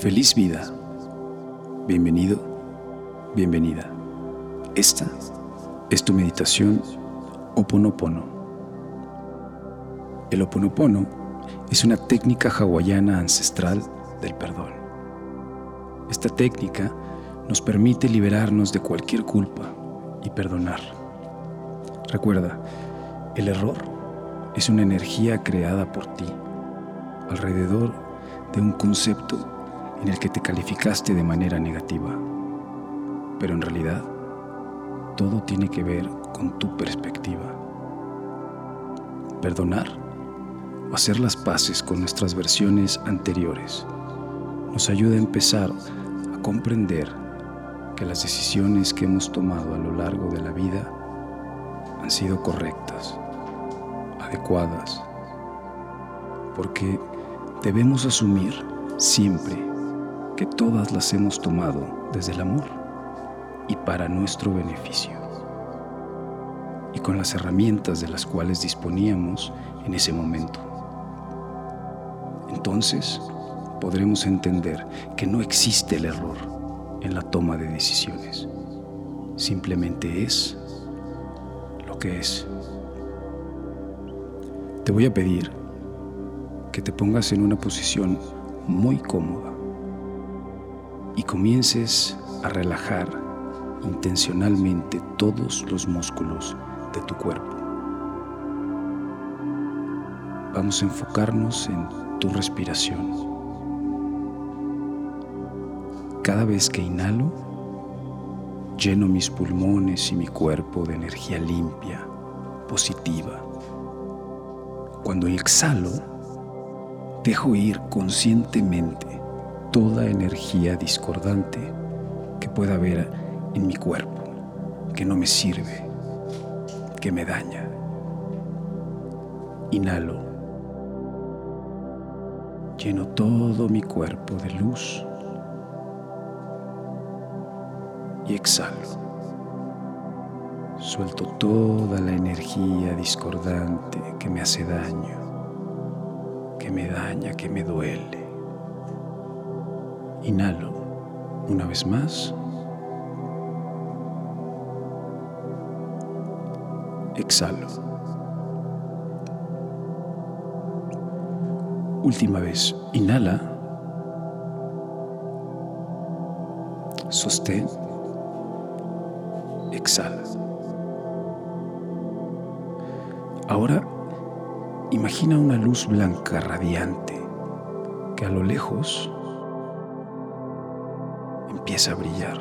Feliz vida. Bienvenido, bienvenida. Esta es tu meditación Oponopono. El Oponopono es una técnica hawaiana ancestral del perdón. Esta técnica nos permite liberarnos de cualquier culpa y perdonar. Recuerda, el error es una energía creada por ti alrededor de un concepto en el que te calificaste de manera negativa. Pero en realidad, todo tiene que ver con tu perspectiva. Perdonar o hacer las paces con nuestras versiones anteriores nos ayuda a empezar a comprender que las decisiones que hemos tomado a lo largo de la vida han sido correctas, adecuadas, porque debemos asumir siempre que todas las hemos tomado desde el amor y para nuestro beneficio, y con las herramientas de las cuales disponíamos en ese momento. Entonces podremos entender que no existe el error en la toma de decisiones, simplemente es lo que es. Te voy a pedir que te pongas en una posición muy cómoda y comiences a relajar intencionalmente todos los músculos de tu cuerpo. Vamos a enfocarnos en tu respiración. Cada vez que inhalo, lleno mis pulmones y mi cuerpo de energía limpia, positiva. Cuando exhalo, dejo ir conscientemente toda energía discordante que pueda haber en mi cuerpo, que no me sirve, que me daña. Inhalo. Lleno todo mi cuerpo de luz y exhalo. Suelto toda la energía discordante que me hace daño, que me daña, que me duele. Inhalo una vez más. Exhalo. Última vez. Inhala. Sostén. Exhala. Ahora imagina una luz blanca radiante que a lo lejos empieza a brillar.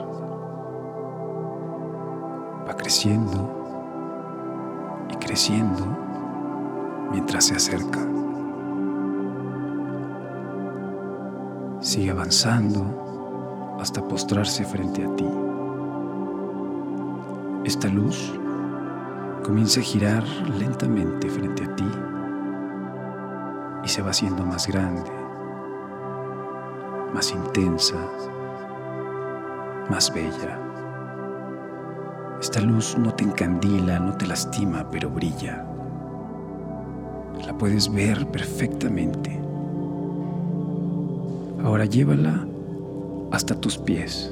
Va creciendo y creciendo mientras se acerca. Sigue avanzando hasta postrarse frente a ti. Esta luz comienza a girar lentamente frente a ti y se va haciendo más grande, más intensa, más bella. Esta luz no te encandila, no te lastima, pero brilla. La puedes ver perfectamente. Ahora llévala hasta tus pies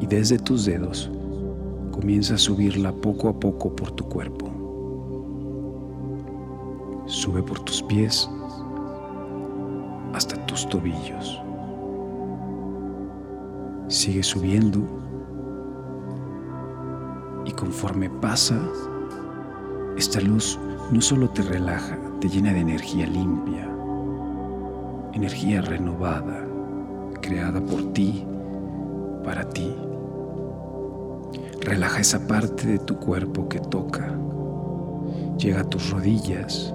y desde tus dedos comienza a subirla poco a poco por tu cuerpo. Sube por tus pies hasta tus tobillos. Sigue subiendo. Y conforme pasa, esta luz no solo te relaja, te llena de energía limpia, energía renovada, creada por ti, para ti. Relaja esa parte de tu cuerpo que toca, llega a tus rodillas.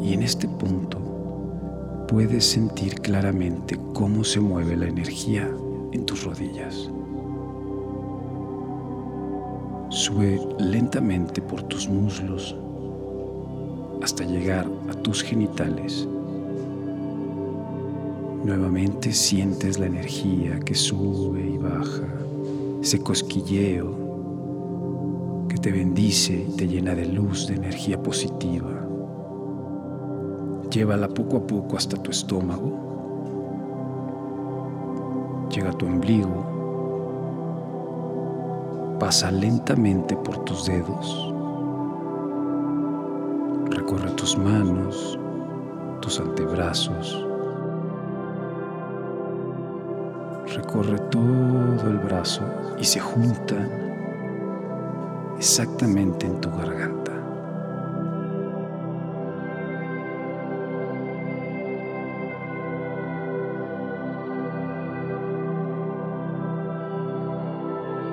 Y en este punto puedes sentir claramente cómo se mueve la energía en tus rodillas. Sube lentamente por tus muslos hasta llegar a tus genitales. Nuevamente sientes la energía que sube y baja, ese cosquilleo que te bendice y te llena de luz, de energía positiva. Llévala poco a poco hasta tu estómago llega a tu ombligo, pasa lentamente por tus dedos, recorre tus manos, tus antebrazos, recorre todo el brazo y se junta exactamente en tu garganta.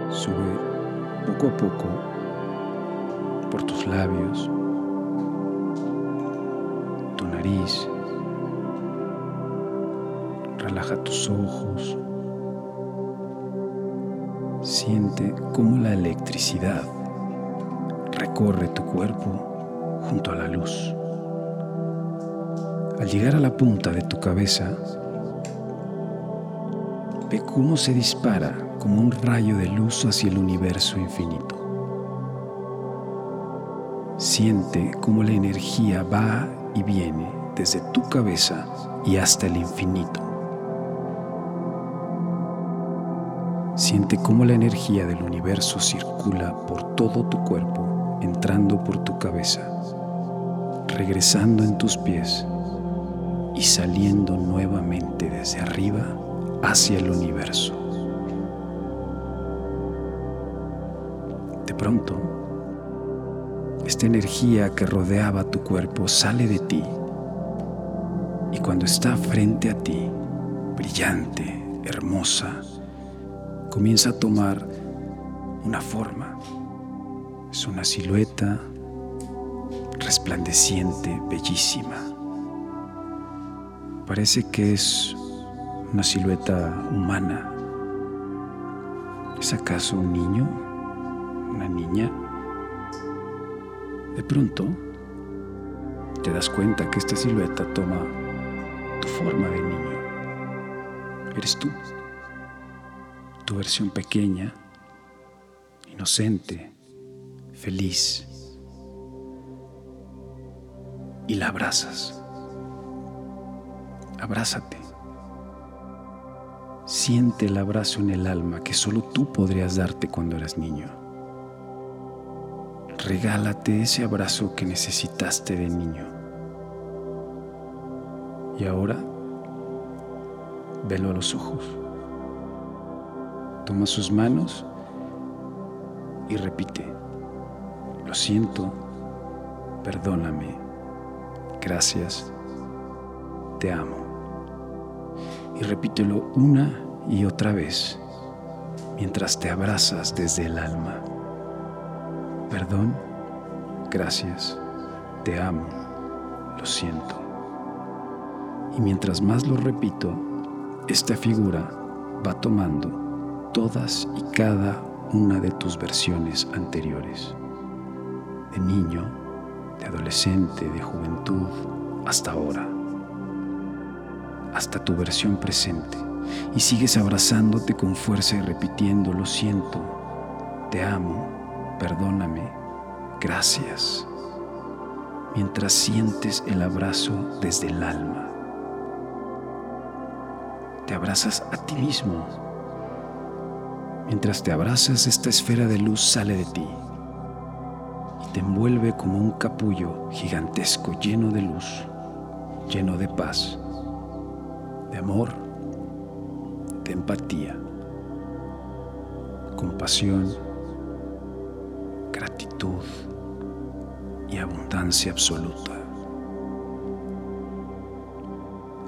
Sube poco a poco por tus labios, tu nariz, relaja tus ojos, siente cómo la electricidad recorre tu cuerpo junto a la luz. Al llegar a la punta de tu cabeza, ve cómo se dispara como un rayo de luz hacia el universo infinito. Siente cómo la energía va y viene desde tu cabeza y hasta el infinito. Siente cómo la energía del universo circula por todo tu cuerpo, entrando por tu cabeza, regresando en tus pies y saliendo nuevamente desde arriba hacia el universo. Pronto, esta energía que rodeaba tu cuerpo sale de ti y cuando está frente a ti, brillante, hermosa, comienza a tomar una forma. Es una silueta resplandeciente, bellísima. Parece que es una silueta humana. ¿Es acaso un niño? ¿Una niña? De pronto, te das cuenta que esta silueta toma tu forma de niño. Eres tú tu versión pequeña, inocente, feliz, y la abrazas. Abrázate. Siente el abrazo en el alma que solo tú podrías darte cuando eras niño. Regálate ese abrazo que necesitaste de niño. Y ahora, velo a los ojos. Toma sus manos y repite, lo siento, perdóname, gracias, te amo. Y repítelo una y otra vez mientras te abrazas desde el alma. Perdón, gracias, te amo, lo siento. Y mientras más lo repito, esta figura va tomando todas y cada una de tus versiones anteriores, de niño, de adolescente, de juventud, hasta ahora, hasta tu versión presente, y sigues abrazándote con fuerza y repitiendo, lo siento, te amo, perdóname, gracias, mientras sientes el abrazo desde el alma. Te abrazas a ti mismo Mientras te abrazas, esta esfera de luz sale de ti y te envuelve como un capullo gigantesco lleno de luz, lleno de paz, de amor, de empatía, compasión, gratitud y abundancia absoluta.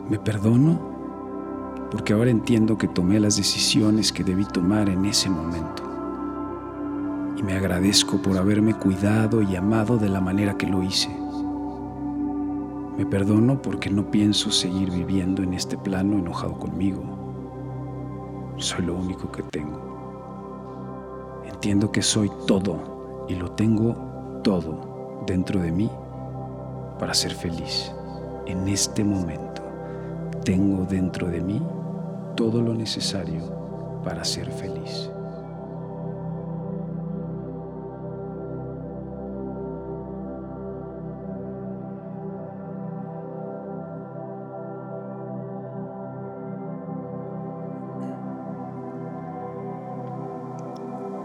¿Me perdono? porque ahora entiendo que tomé las decisiones que debí tomar en ese momento. Y me agradezco por haberme cuidado y amado de la manera que lo hice. Me perdono porque no pienso seguir viviendo en este plano enojado conmigo. Soy lo único que tengo. Entiendo que soy todo y lo tengo todo dentro de mí para ser feliz en este momento. Tengo dentro de mí todo lo necesario para ser feliz.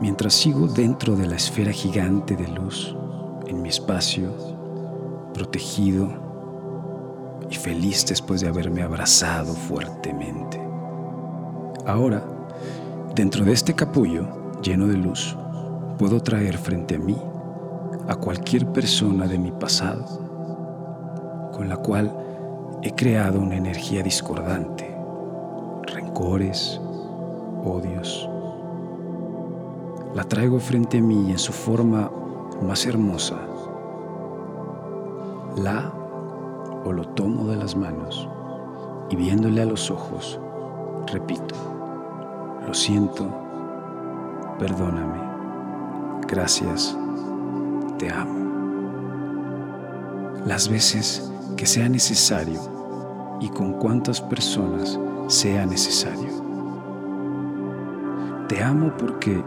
Mientras sigo dentro de la esfera gigante de luz, en mi espacio, protegido y feliz después de haberme abrazado fuertemente. Ahora, dentro de este capullo lleno de luz, puedo traer frente a mí a cualquier persona de mi pasado, con la cual he creado una energía discordante, rencores, odios. La traigo frente a mí en su forma más hermosa. La o lo tomo de las manos y viéndole a los ojos, repito, lo siento, perdóname, gracias, te amo. Las veces que sea necesario y con cuantas personas sea necesario. Te amo porque,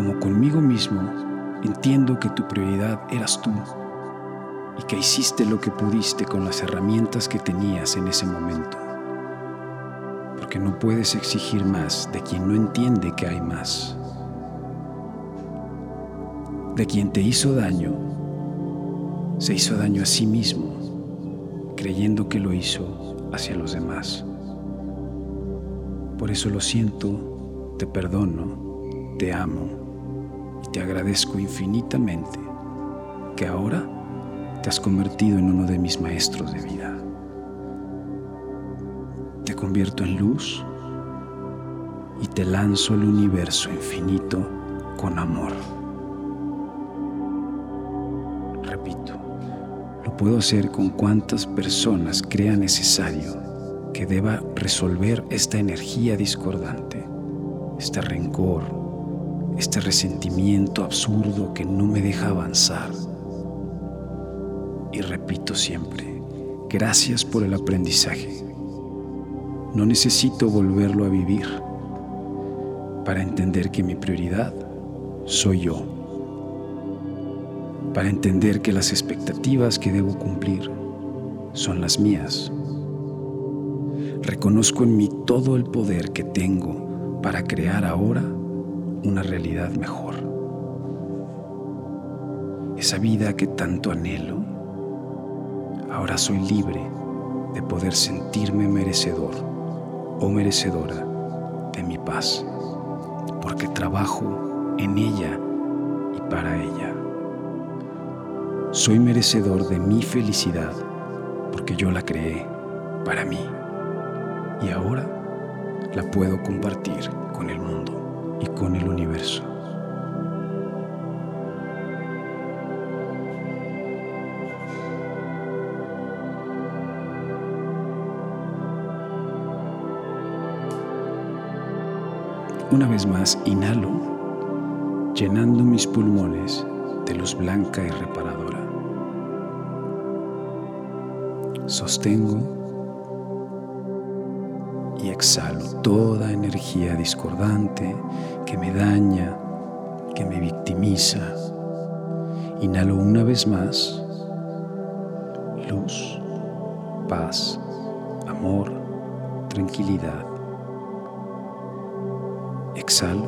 como conmigo mismo, entiendo que tu prioridad eras tú y que hiciste lo que pudiste con las herramientas que tenías en ese momento. Porque no puedes exigir más de quien no entiende que hay más. De quien te hizo daño, se hizo daño a sí mismo, creyendo que lo hizo hacia los demás. Por eso lo siento, te perdono, te amo y te agradezco infinitamente que ahora te has convertido en uno de mis maestros de vida. Te convierto en luz y te lanzo al universo infinito con amor. Repito, lo puedo hacer con cuantas personas crea necesario que deba resolver esta energía discordante, este rencor, este resentimiento absurdo que no me deja avanzar y repito siempre, gracias por el aprendizaje. No necesito volverlo a vivir para entender que mi prioridad soy yo. Para entender que las expectativas que debo cumplir son las mías. Reconozco en mí todo el poder que tengo para crear ahora una realidad mejor. Esa vida que tanto anhelo Ahora soy libre de poder sentirme merecedor o merecedora de mi paz, porque trabajo en ella y para ella. Soy merecedor de mi felicidad porque yo la creé para mí y ahora la puedo compartir con el mundo y con el universo. Una vez más, inhalo, llenando mis pulmones de luz blanca y reparadora. Sostengo exhalo toda energía discordante que me daña, que me victimiza. Inhalo una vez más luz, paz, amor, tranquilidad Exhalo.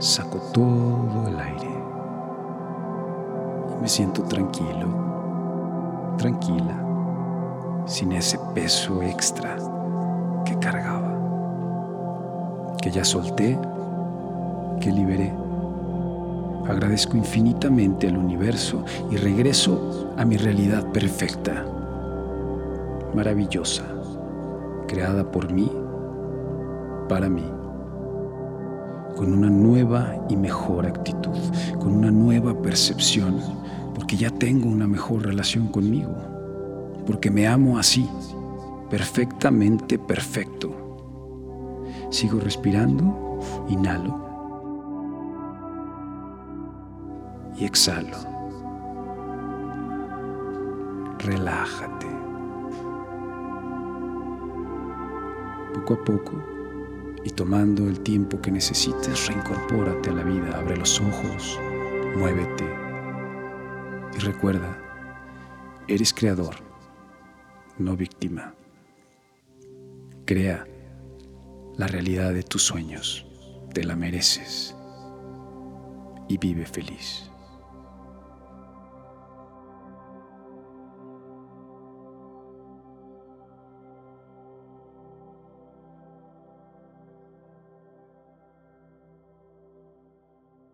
Saco todo el aire. Y me siento tranquilo, tranquila, sin ese peso extra que cargaba, que ya solté, que liberé. Agradezco infinitamente al universo y regreso a mi realidad perfecta, maravillosa creada por mí, para mí, con una nueva y mejor actitud, con una nueva percepción, porque ya tengo una mejor relación conmigo, porque me amo así, perfectamente perfecto. Sigo respirando, inhalo y exhalo. Relájate. poco a poco y tomando el tiempo que necesites, reincorpórate a la vida, abre los ojos, muévete y recuerda, eres creador, no víctima. Crea, la realidad de tus sueños. Te la mereces. Y vive feliz.